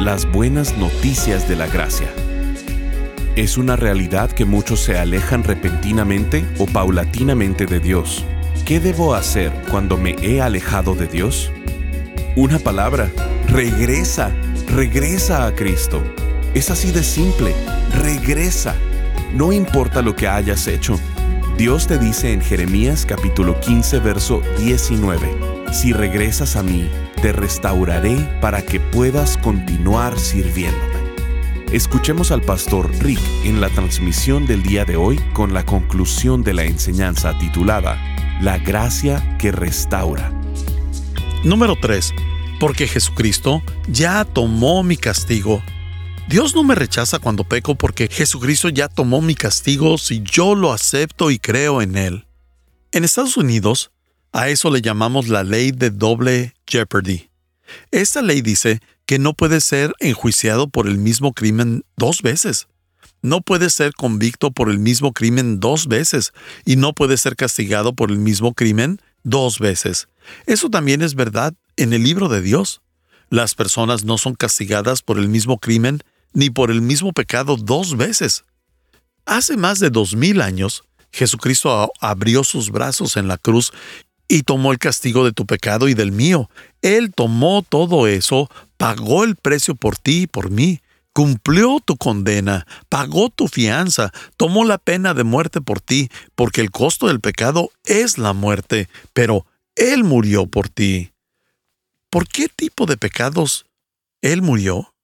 Las buenas noticias de la gracia. Es una realidad que muchos se alejan repentinamente o paulatinamente de Dios ¿Qué debo hacer cuando me he alejado de Dios? Una palabra, regresa, regresa a Cristo. Es así de simple, regresa. No importa lo que hayas hecho. Dios te dice en Jeremías capítulo 15, verso 19, si regresas a mí, te restauraré para que puedas continuar sirviéndome. Escuchemos al pastor Rick en la transmisión del día de hoy con la conclusión de la enseñanza titulada la gracia que restaura. Número 3. Porque Jesucristo ya tomó mi castigo. Dios no me rechaza cuando peco porque Jesucristo ya tomó mi castigo si yo lo acepto y creo en Él. En Estados Unidos, a eso le llamamos la ley de doble jeopardy. Esta ley dice que no puede ser enjuiciado por el mismo crimen dos veces no puede ser convicto por el mismo crimen dos veces y no puede ser castigado por el mismo crimen dos veces. Eso también es verdad en el libro de Dios. Las personas no son castigadas por el mismo crimen ni por el mismo pecado dos veces. Hace más de dos mil años, Jesucristo abrió sus brazos en la cruz y tomó el castigo de tu pecado y del mío. Él tomó todo eso, pagó el precio por ti y por mí cumplió tu condena, pagó tu fianza, tomó la pena de muerte por ti, porque el costo del pecado es la muerte, pero Él murió por ti. ¿Por qué tipo de pecados Él murió?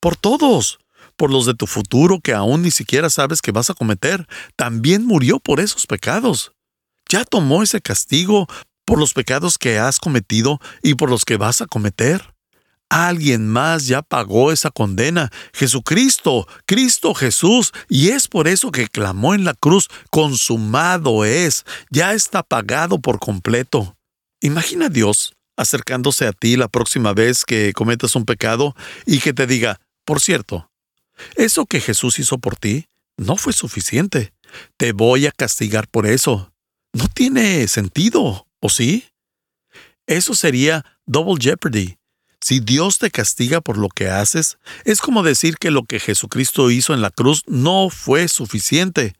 Por todos, por los de tu futuro que aún ni siquiera sabes que vas a cometer, también murió por esos pecados. Ya tomó ese castigo por los pecados que has cometido y por los que vas a cometer. Alguien más ya pagó esa condena, Jesucristo, Cristo Jesús, y es por eso que clamó en la cruz, consumado es, ya está pagado por completo. Imagina a Dios acercándose a ti la próxima vez que cometas un pecado y que te diga, por cierto, eso que Jesús hizo por ti no fue suficiente. Te voy a castigar por eso. No tiene sentido, ¿o sí? Eso sería double jeopardy si Dios te castiga por lo que haces, es como decir que lo que Jesucristo hizo en la cruz no fue suficiente.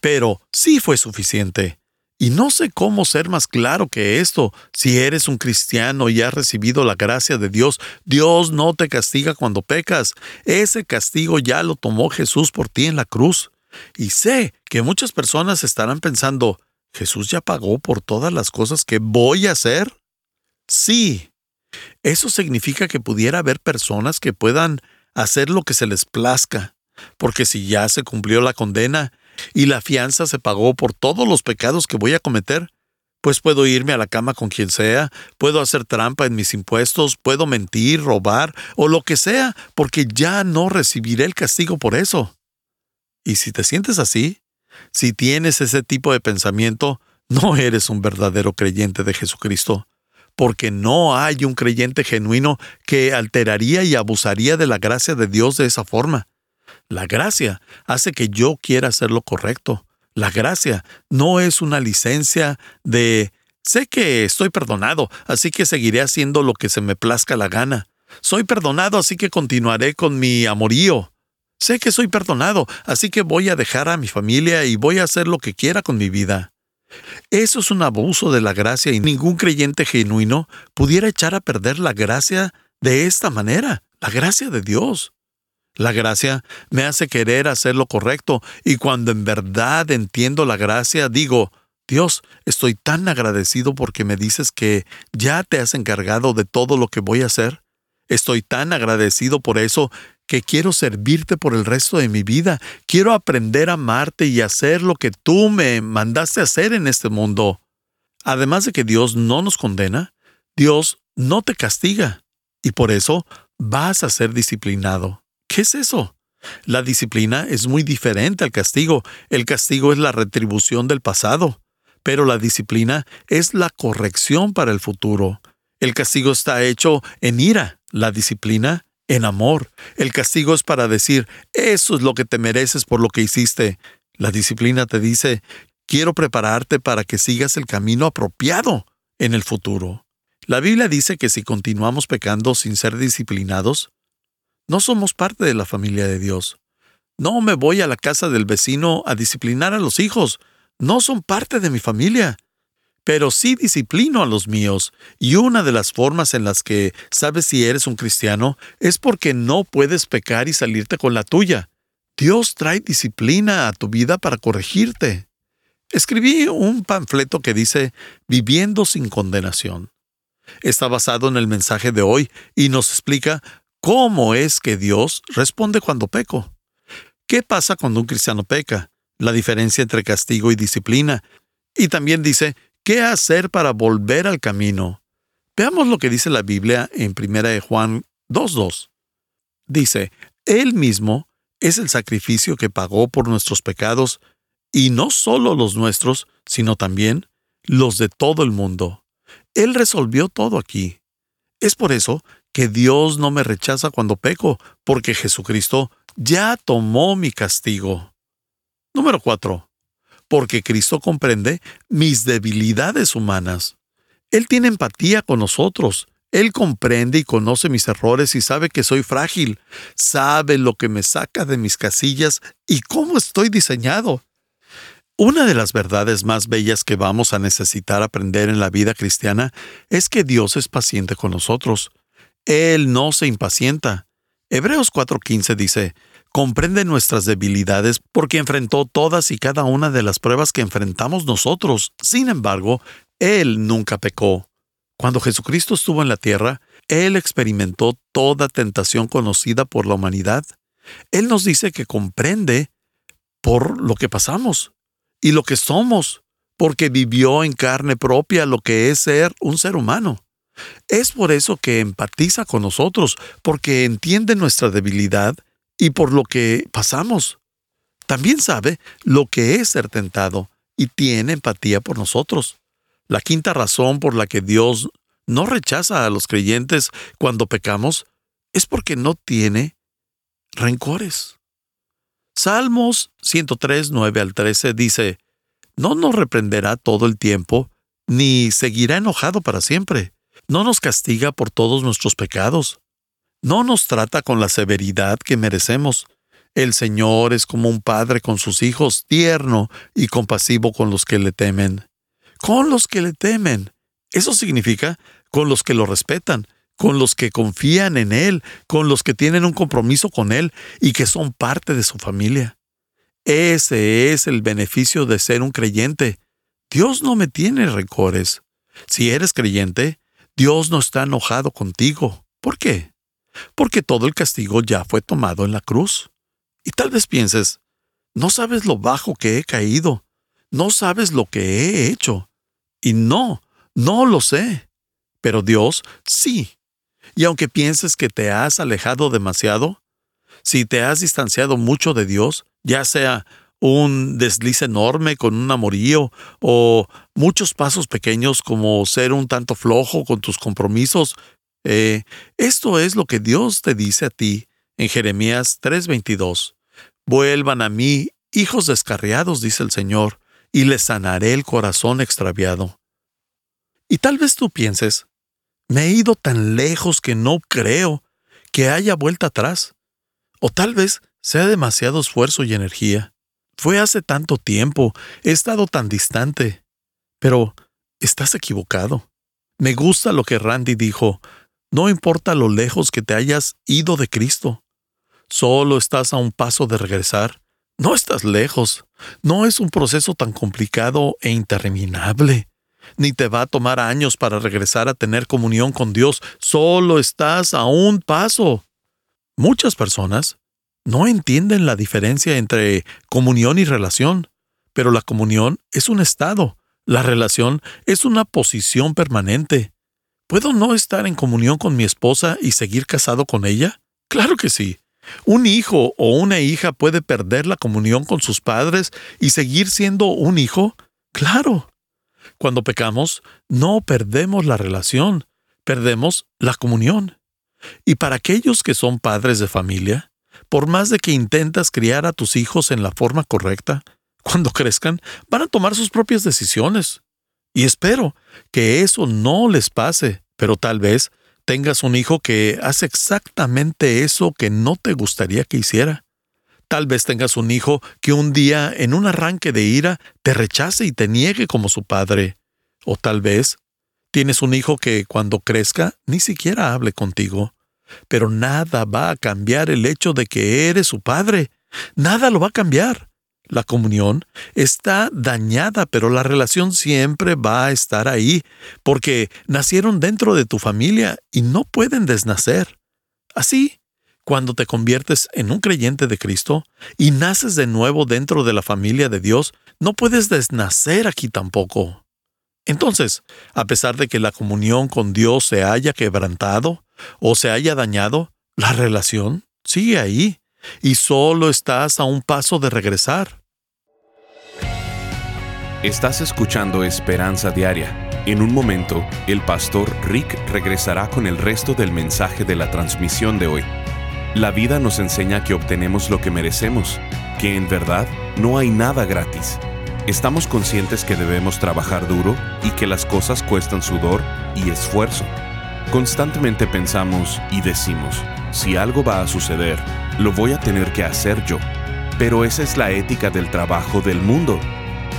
Pero sí fue suficiente. Y no sé cómo ser más claro que esto. Si eres un cristiano y has recibido la gracia de Dios, Dios no te castiga cuando pecas. Ese castigo ya lo tomó Jesús por ti en la cruz. Y sé que muchas personas estarán pensando, ¿Jesús ya pagó por todas las cosas que voy a hacer? Sí, eso significa que pudiera haber personas que puedan hacer lo que se les plazca, porque si ya se cumplió la condena y la fianza se pagó por todos los pecados que voy a cometer, pues puedo irme a la cama con quien sea, puedo hacer trampa en mis impuestos, puedo mentir, robar o lo que sea, porque ya no recibiré el castigo por eso. Y si te sientes así, si tienes ese tipo de pensamiento, no eres un verdadero creyente de Jesucristo porque no hay un creyente genuino que alteraría y abusaría de la gracia de Dios de esa forma. La gracia hace que yo quiera hacer lo correcto. La gracia no es una licencia de sé que estoy perdonado, así que seguiré haciendo lo que se me plazca la gana. Soy perdonado, así que continuaré con mi amorío. Sé que soy perdonado, así que voy a dejar a mi familia y voy a hacer lo que quiera con mi vida. Eso es un abuso de la gracia y ningún creyente genuino pudiera echar a perder la gracia de esta manera, la gracia de Dios. La gracia me hace querer hacer lo correcto y cuando en verdad entiendo la gracia digo, Dios, estoy tan agradecido porque me dices que ya te has encargado de todo lo que voy a hacer. Estoy tan agradecido por eso que quiero servirte por el resto de mi vida. Quiero aprender a amarte y hacer lo que tú me mandaste hacer en este mundo. Además de que Dios no nos condena, Dios no te castiga. Y por eso vas a ser disciplinado. ¿Qué es eso? La disciplina es muy diferente al castigo. El castigo es la retribución del pasado, pero la disciplina es la corrección para el futuro. El castigo está hecho en ira, la disciplina en amor. El castigo es para decir, eso es lo que te mereces por lo que hiciste. La disciplina te dice, quiero prepararte para que sigas el camino apropiado en el futuro. La Biblia dice que si continuamos pecando sin ser disciplinados, no somos parte de la familia de Dios. No me voy a la casa del vecino a disciplinar a los hijos. No son parte de mi familia pero sí disciplino a los míos, y una de las formas en las que sabes si eres un cristiano es porque no puedes pecar y salirte con la tuya. Dios trae disciplina a tu vida para corregirte. Escribí un panfleto que dice Viviendo sin condenación. Está basado en el mensaje de hoy y nos explica cómo es que Dios responde cuando peco. ¿Qué pasa cuando un cristiano peca? La diferencia entre castigo y disciplina. Y también dice ¿Qué hacer para volver al camino? Veamos lo que dice la Biblia en 1 Juan 2.2. Dice, Él mismo es el sacrificio que pagó por nuestros pecados, y no solo los nuestros, sino también los de todo el mundo. Él resolvió todo aquí. Es por eso que Dios no me rechaza cuando peco, porque Jesucristo ya tomó mi castigo. Número 4 porque Cristo comprende mis debilidades humanas. Él tiene empatía con nosotros. Él comprende y conoce mis errores y sabe que soy frágil. Sabe lo que me saca de mis casillas y cómo estoy diseñado. Una de las verdades más bellas que vamos a necesitar aprender en la vida cristiana es que Dios es paciente con nosotros. Él no se impacienta. Hebreos 4:15 dice, comprende nuestras debilidades porque enfrentó todas y cada una de las pruebas que enfrentamos nosotros. Sin embargo, Él nunca pecó. Cuando Jesucristo estuvo en la tierra, Él experimentó toda tentación conocida por la humanidad. Él nos dice que comprende por lo que pasamos y lo que somos, porque vivió en carne propia lo que es ser un ser humano. Es por eso que empatiza con nosotros, porque entiende nuestra debilidad y por lo que pasamos. También sabe lo que es ser tentado y tiene empatía por nosotros. La quinta razón por la que Dios no rechaza a los creyentes cuando pecamos es porque no tiene rencores. Salmos 103, 9 al 13 dice, No nos reprenderá todo el tiempo, ni seguirá enojado para siempre. No nos castiga por todos nuestros pecados no nos trata con la severidad que merecemos. El Señor es como un padre con sus hijos, tierno y compasivo con los que le temen. Con los que le temen. Eso significa con los que lo respetan, con los que confían en Él, con los que tienen un compromiso con Él y que son parte de su familia. Ese es el beneficio de ser un creyente. Dios no me tiene rencores. Si eres creyente, Dios no está enojado contigo. ¿Por qué? porque todo el castigo ya fue tomado en la cruz. Y tal vez pienses, no sabes lo bajo que he caído, no sabes lo que he hecho. Y no, no lo sé. Pero Dios sí. Y aunque pienses que te has alejado demasiado, si te has distanciado mucho de Dios, ya sea un desliz enorme con un amorío o muchos pasos pequeños como ser un tanto flojo con tus compromisos eh, esto es lo que Dios te dice a ti en Jeremías 3:22. Vuelvan a mí, hijos descarriados, dice el Señor, y les sanaré el corazón extraviado. Y tal vez tú pienses, me he ido tan lejos que no creo que haya vuelta atrás. O tal vez sea demasiado esfuerzo y energía. Fue hace tanto tiempo, he estado tan distante. Pero estás equivocado. Me gusta lo que Randy dijo, no importa lo lejos que te hayas ido de Cristo. Solo estás a un paso de regresar. No estás lejos. No es un proceso tan complicado e interminable. Ni te va a tomar años para regresar a tener comunión con Dios. Solo estás a un paso. Muchas personas no entienden la diferencia entre comunión y relación, pero la comunión es un estado, la relación es una posición permanente. ¿Puedo no estar en comunión con mi esposa y seguir casado con ella? Claro que sí. Un hijo o una hija puede perder la comunión con sus padres y seguir siendo un hijo? Claro. Cuando pecamos, no perdemos la relación, perdemos la comunión. Y para aquellos que son padres de familia, por más de que intentas criar a tus hijos en la forma correcta, cuando crezcan van a tomar sus propias decisiones. Y espero que eso no les pase, pero tal vez tengas un hijo que hace exactamente eso que no te gustaría que hiciera. Tal vez tengas un hijo que un día, en un arranque de ira, te rechace y te niegue como su padre. O tal vez tienes un hijo que cuando crezca ni siquiera hable contigo. Pero nada va a cambiar el hecho de que eres su padre. Nada lo va a cambiar. La comunión está dañada, pero la relación siempre va a estar ahí, porque nacieron dentro de tu familia y no pueden desnacer. Así, cuando te conviertes en un creyente de Cristo y naces de nuevo dentro de la familia de Dios, no puedes desnacer aquí tampoco. Entonces, a pesar de que la comunión con Dios se haya quebrantado o se haya dañado, la relación sigue ahí y solo estás a un paso de regresar. Estás escuchando Esperanza Diaria. En un momento, el pastor Rick regresará con el resto del mensaje de la transmisión de hoy. La vida nos enseña que obtenemos lo que merecemos, que en verdad no hay nada gratis. Estamos conscientes que debemos trabajar duro y que las cosas cuestan sudor y esfuerzo. Constantemente pensamos y decimos, si algo va a suceder, lo voy a tener que hacer yo. Pero esa es la ética del trabajo del mundo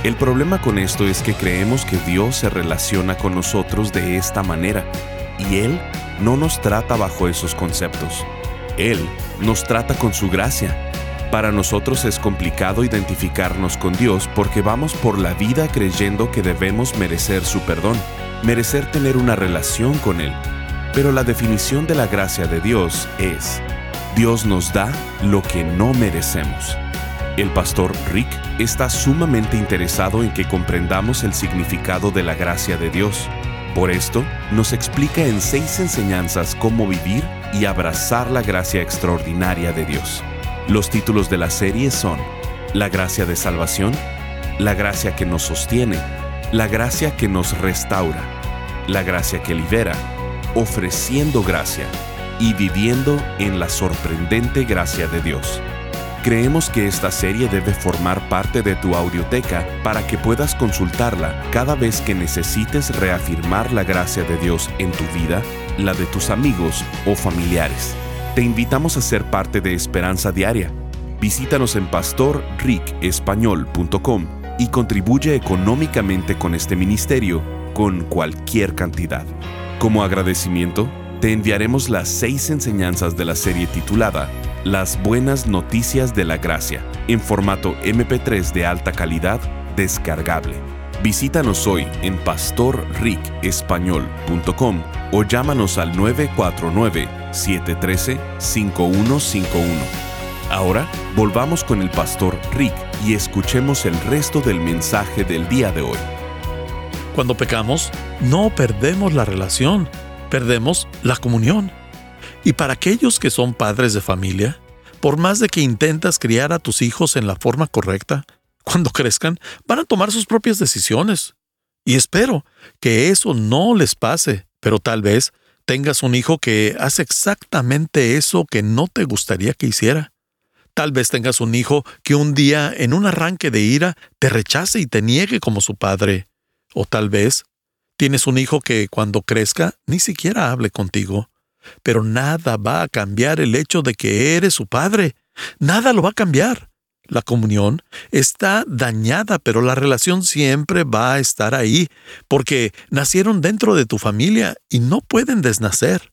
el problema con esto es que creemos que Dios se relaciona con nosotros de esta manera y Él no nos trata bajo esos conceptos. Él nos trata con su gracia. Para nosotros es complicado identificarnos con Dios porque vamos por la vida creyendo que debemos merecer su perdón, merecer tener una relación con Él. Pero la definición de la gracia de Dios es, Dios nos da lo que no merecemos. El pastor Rick está sumamente interesado en que comprendamos el significado de la gracia de Dios. Por esto, nos explica en seis enseñanzas cómo vivir y abrazar la gracia extraordinaria de Dios. Los títulos de la serie son La gracia de salvación, La gracia que nos sostiene, La gracia que nos restaura, La gracia que libera, Ofreciendo gracia y viviendo en la sorprendente gracia de Dios. Creemos que esta serie debe formar parte de tu audioteca para que puedas consultarla cada vez que necesites reafirmar la gracia de Dios en tu vida, la de tus amigos o familiares. Te invitamos a ser parte de Esperanza Diaria. Visítanos en pastorricespañol.com y contribuye económicamente con este ministerio con cualquier cantidad. Como agradecimiento, te enviaremos las seis enseñanzas de la serie titulada las buenas noticias de la gracia en formato MP3 de alta calidad descargable. Visítanos hoy en pastorricespañol.com o llámanos al 949-713-5151. Ahora volvamos con el pastor Rick y escuchemos el resto del mensaje del día de hoy. Cuando pecamos, no perdemos la relación, perdemos la comunión. Y para aquellos que son padres de familia, por más de que intentas criar a tus hijos en la forma correcta, cuando crezcan van a tomar sus propias decisiones. Y espero que eso no les pase, pero tal vez tengas un hijo que hace exactamente eso que no te gustaría que hiciera. Tal vez tengas un hijo que un día, en un arranque de ira, te rechace y te niegue como su padre. O tal vez tienes un hijo que cuando crezca ni siquiera hable contigo. Pero nada va a cambiar el hecho de que eres su padre. Nada lo va a cambiar. La comunión está dañada, pero la relación siempre va a estar ahí, porque nacieron dentro de tu familia y no pueden desnacer.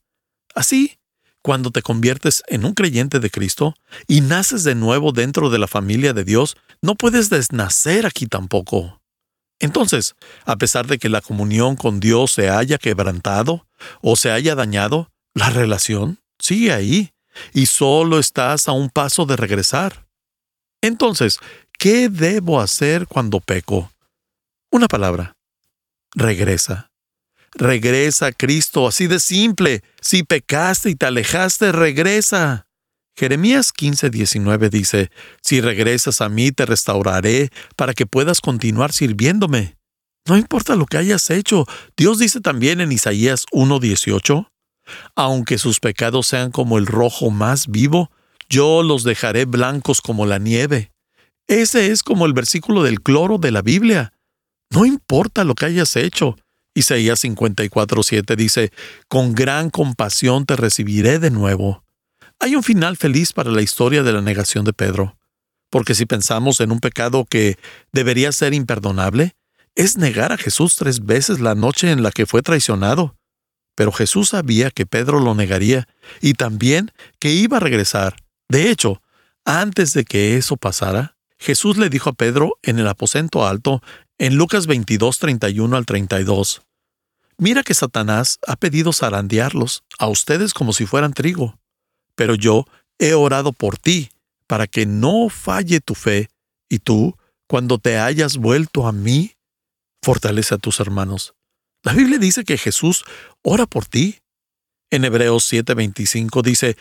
Así, cuando te conviertes en un creyente de Cristo y naces de nuevo dentro de la familia de Dios, no puedes desnacer aquí tampoco. Entonces, a pesar de que la comunión con Dios se haya quebrantado o se haya dañado, la relación sigue ahí y solo estás a un paso de regresar. Entonces, ¿qué debo hacer cuando peco? Una palabra. Regresa. Regresa a Cristo, así de simple. Si pecaste y te alejaste, regresa. Jeremías 15:19 dice, Si regresas a mí, te restauraré para que puedas continuar sirviéndome. No importa lo que hayas hecho. Dios dice también en Isaías 1:18, Aunque sus pecados sean como el rojo más vivo, yo los dejaré blancos como la nieve. Ese es como el versículo del cloro de la Biblia. No importa lo que hayas hecho. Isaías 54:7 dice, Con gran compasión te recibiré de nuevo. Hay un final feliz para la historia de la negación de Pedro, porque si pensamos en un pecado que debería ser imperdonable, es negar a Jesús tres veces la noche en la que fue traicionado. Pero Jesús sabía que Pedro lo negaría y también que iba a regresar. De hecho, antes de que eso pasara, Jesús le dijo a Pedro en el aposento alto en Lucas 22, 31 al 32. Mira que Satanás ha pedido zarandearlos a ustedes como si fueran trigo, pero yo he orado por ti para que no falle tu fe, y tú, cuando te hayas vuelto a mí, fortalece a tus hermanos. La Biblia dice que Jesús ora por ti. En Hebreos 7:25 dice,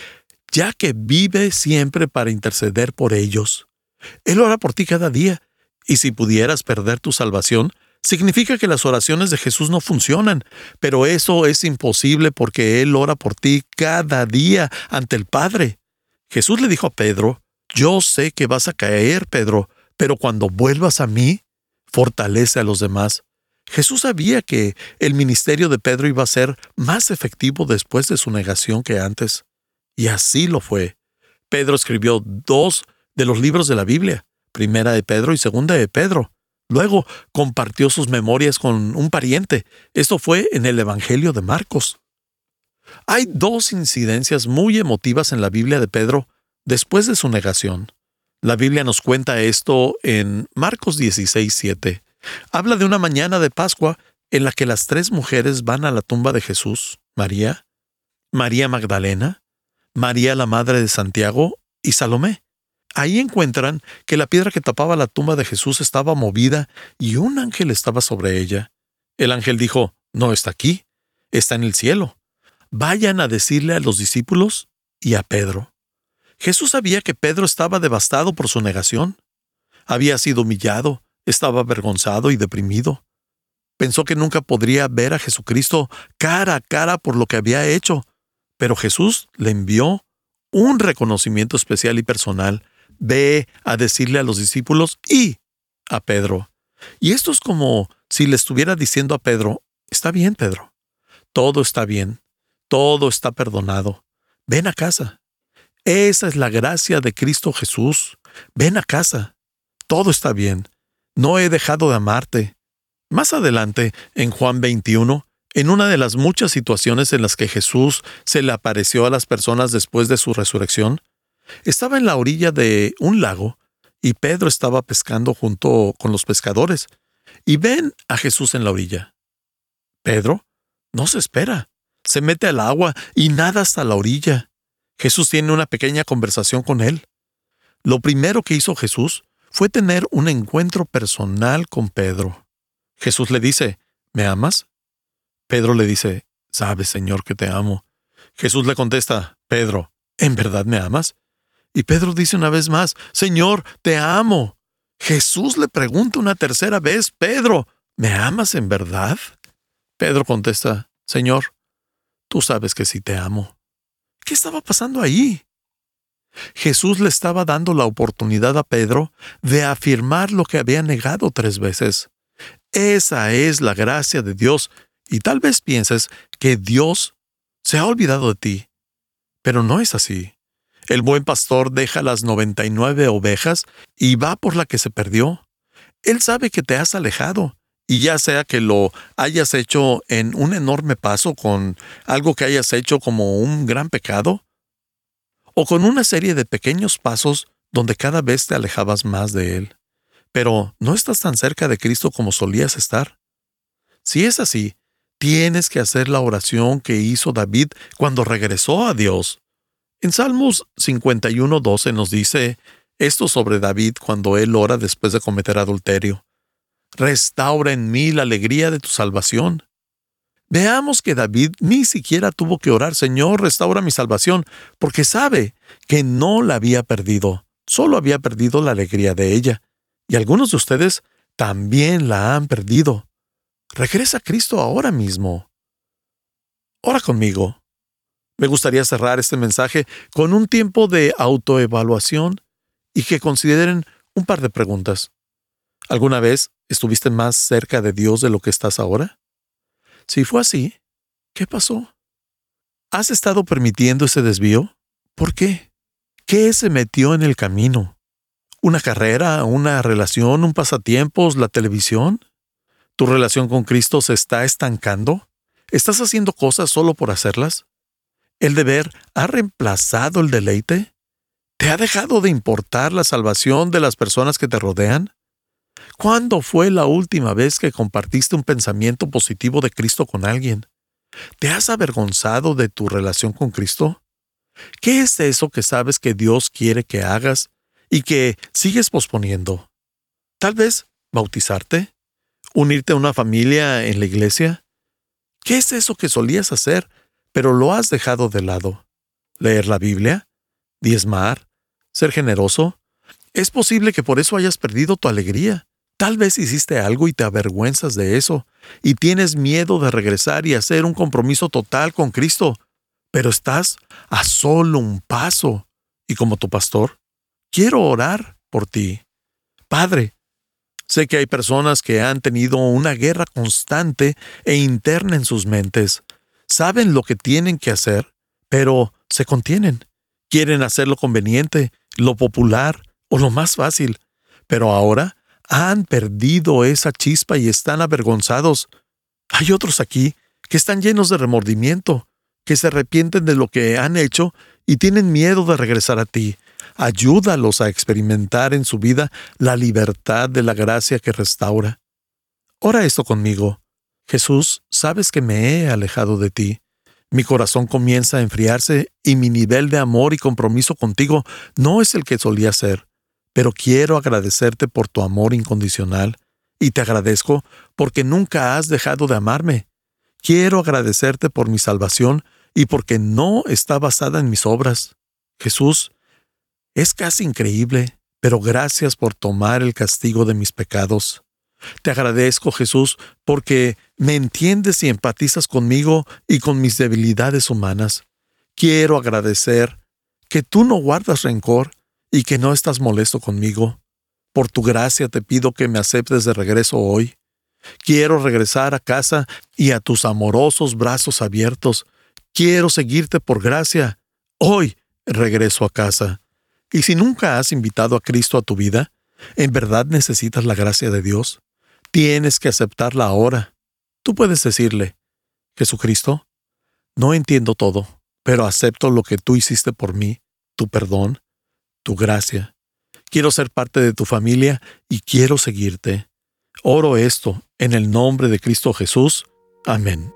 ya que vive siempre para interceder por ellos. Él ora por ti cada día, y si pudieras perder tu salvación, significa que las oraciones de Jesús no funcionan, pero eso es imposible porque Él ora por ti cada día ante el Padre. Jesús le dijo a Pedro, yo sé que vas a caer, Pedro, pero cuando vuelvas a mí, fortalece a los demás. Jesús sabía que el ministerio de Pedro iba a ser más efectivo después de su negación que antes. Y así lo fue. Pedro escribió dos de los libros de la Biblia, primera de Pedro y segunda de Pedro. Luego compartió sus memorias con un pariente. Esto fue en el Evangelio de Marcos. Hay dos incidencias muy emotivas en la Biblia de Pedro después de su negación. La Biblia nos cuenta esto en Marcos 16, 7. Habla de una mañana de Pascua en la que las tres mujeres van a la tumba de Jesús, María, María Magdalena, María la Madre de Santiago y Salomé. Ahí encuentran que la piedra que tapaba la tumba de Jesús estaba movida y un ángel estaba sobre ella. El ángel dijo, No está aquí, está en el cielo. Vayan a decirle a los discípulos y a Pedro. Jesús sabía que Pedro estaba devastado por su negación. Había sido humillado, estaba avergonzado y deprimido. Pensó que nunca podría ver a Jesucristo cara a cara por lo que había hecho, pero Jesús le envió un reconocimiento especial y personal ve a decirle a los discípulos y a Pedro. Y esto es como si le estuviera diciendo a Pedro, está bien, Pedro, todo está bien, todo está perdonado, ven a casa. Esa es la gracia de Cristo Jesús, ven a casa, todo está bien, no he dejado de amarte. Más adelante, en Juan 21, en una de las muchas situaciones en las que Jesús se le apareció a las personas después de su resurrección, estaba en la orilla de un lago y Pedro estaba pescando junto con los pescadores y ven a Jesús en la orilla. Pedro no se espera, se mete al agua y nada hasta la orilla. Jesús tiene una pequeña conversación con él. Lo primero que hizo Jesús fue tener un encuentro personal con Pedro. Jesús le dice, ¿me amas? Pedro le dice, Sabes, Señor, que te amo. Jesús le contesta, Pedro, ¿en verdad me amas? Y Pedro dice una vez más, Señor, te amo. Jesús le pregunta una tercera vez, Pedro, ¿me amas en verdad? Pedro contesta, Señor, tú sabes que sí te amo. ¿Qué estaba pasando ahí? Jesús le estaba dando la oportunidad a Pedro de afirmar lo que había negado tres veces. Esa es la gracia de Dios, y tal vez pienses que Dios se ha olvidado de ti, pero no es así. El buen pastor deja las 99 ovejas y va por la que se perdió. Él sabe que te has alejado, y ya sea que lo hayas hecho en un enorme paso con algo que hayas hecho como un gran pecado, o con una serie de pequeños pasos donde cada vez te alejabas más de Él. Pero no estás tan cerca de Cristo como solías estar. Si es así, tienes que hacer la oración que hizo David cuando regresó a Dios. En Salmos 51.12 nos dice esto sobre David cuando él ora después de cometer adulterio. Restaura en mí la alegría de tu salvación. Veamos que David ni siquiera tuvo que orar, Señor, restaura mi salvación, porque sabe que no la había perdido, solo había perdido la alegría de ella. Y algunos de ustedes también la han perdido. Regresa a Cristo ahora mismo. Ora conmigo. Me gustaría cerrar este mensaje con un tiempo de autoevaluación y que consideren un par de preguntas. ¿Alguna vez estuviste más cerca de Dios de lo que estás ahora? Si fue así, ¿qué pasó? ¿Has estado permitiendo ese desvío? ¿Por qué? ¿Qué se metió en el camino? ¿Una carrera, una relación, un pasatiempos, la televisión? ¿Tu relación con Cristo se está estancando? ¿Estás haciendo cosas solo por hacerlas? ¿El deber ha reemplazado el deleite? ¿Te ha dejado de importar la salvación de las personas que te rodean? ¿Cuándo fue la última vez que compartiste un pensamiento positivo de Cristo con alguien? ¿Te has avergonzado de tu relación con Cristo? ¿Qué es eso que sabes que Dios quiere que hagas y que sigues posponiendo? Tal vez bautizarte, unirte a una familia en la iglesia. ¿Qué es eso que solías hacer, pero lo has dejado de lado? ¿Leer la Biblia? ¿Diezmar? ¿Ser generoso? Es posible que por eso hayas perdido tu alegría. Tal vez hiciste algo y te avergüenzas de eso, y tienes miedo de regresar y hacer un compromiso total con Cristo, pero estás a solo un paso. Y como tu pastor, quiero orar por ti. Padre, sé que hay personas que han tenido una guerra constante e interna en sus mentes. Saben lo que tienen que hacer, pero se contienen. Quieren hacer lo conveniente, lo popular o lo más fácil. Pero ahora han perdido esa chispa y están avergonzados. Hay otros aquí que están llenos de remordimiento, que se arrepienten de lo que han hecho y tienen miedo de regresar a ti. Ayúdalos a experimentar en su vida la libertad de la gracia que restaura. Ora esto conmigo. Jesús, sabes que me he alejado de ti. Mi corazón comienza a enfriarse y mi nivel de amor y compromiso contigo no es el que solía ser. Pero quiero agradecerte por tu amor incondicional y te agradezco porque nunca has dejado de amarme. Quiero agradecerte por mi salvación y porque no está basada en mis obras. Jesús, es casi increíble, pero gracias por tomar el castigo de mis pecados. Te agradezco, Jesús, porque me entiendes y empatizas conmigo y con mis debilidades humanas. Quiero agradecer que tú no guardas rencor y que no estás molesto conmigo. Por tu gracia te pido que me aceptes de regreso hoy. Quiero regresar a casa y a tus amorosos brazos abiertos, Quiero seguirte por gracia. Hoy regreso a casa. Y si nunca has invitado a Cristo a tu vida, ¿en verdad necesitas la gracia de Dios? Tienes que aceptarla ahora. Tú puedes decirle, Jesucristo, no entiendo todo, pero acepto lo que tú hiciste por mí, tu perdón, tu gracia. Quiero ser parte de tu familia y quiero seguirte. Oro esto en el nombre de Cristo Jesús. Amén.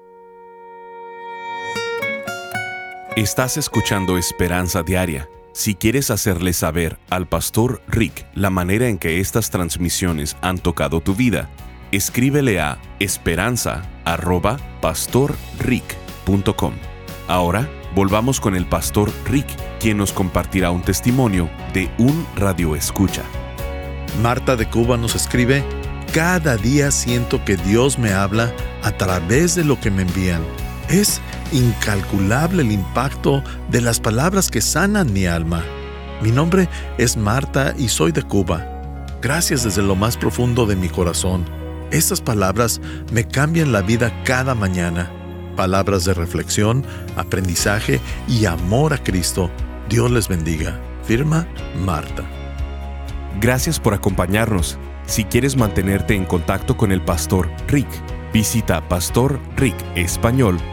Estás escuchando Esperanza Diaria. Si quieres hacerle saber al pastor Rick la manera en que estas transmisiones han tocado tu vida, escríbele a esperanza.pastorrick.com. Ahora volvamos con el pastor Rick, quien nos compartirá un testimonio de un radio escucha. Marta de Cuba nos escribe, cada día siento que Dios me habla a través de lo que me envían. Es incalculable el impacto de las palabras que sanan mi alma. Mi nombre es Marta y soy de Cuba. Gracias desde lo más profundo de mi corazón. Estas palabras me cambian la vida cada mañana. Palabras de reflexión, aprendizaje y amor a Cristo. Dios les bendiga. Firma Marta. Gracias por acompañarnos. Si quieres mantenerte en contacto con el pastor Rick, visita pastorricespañol.com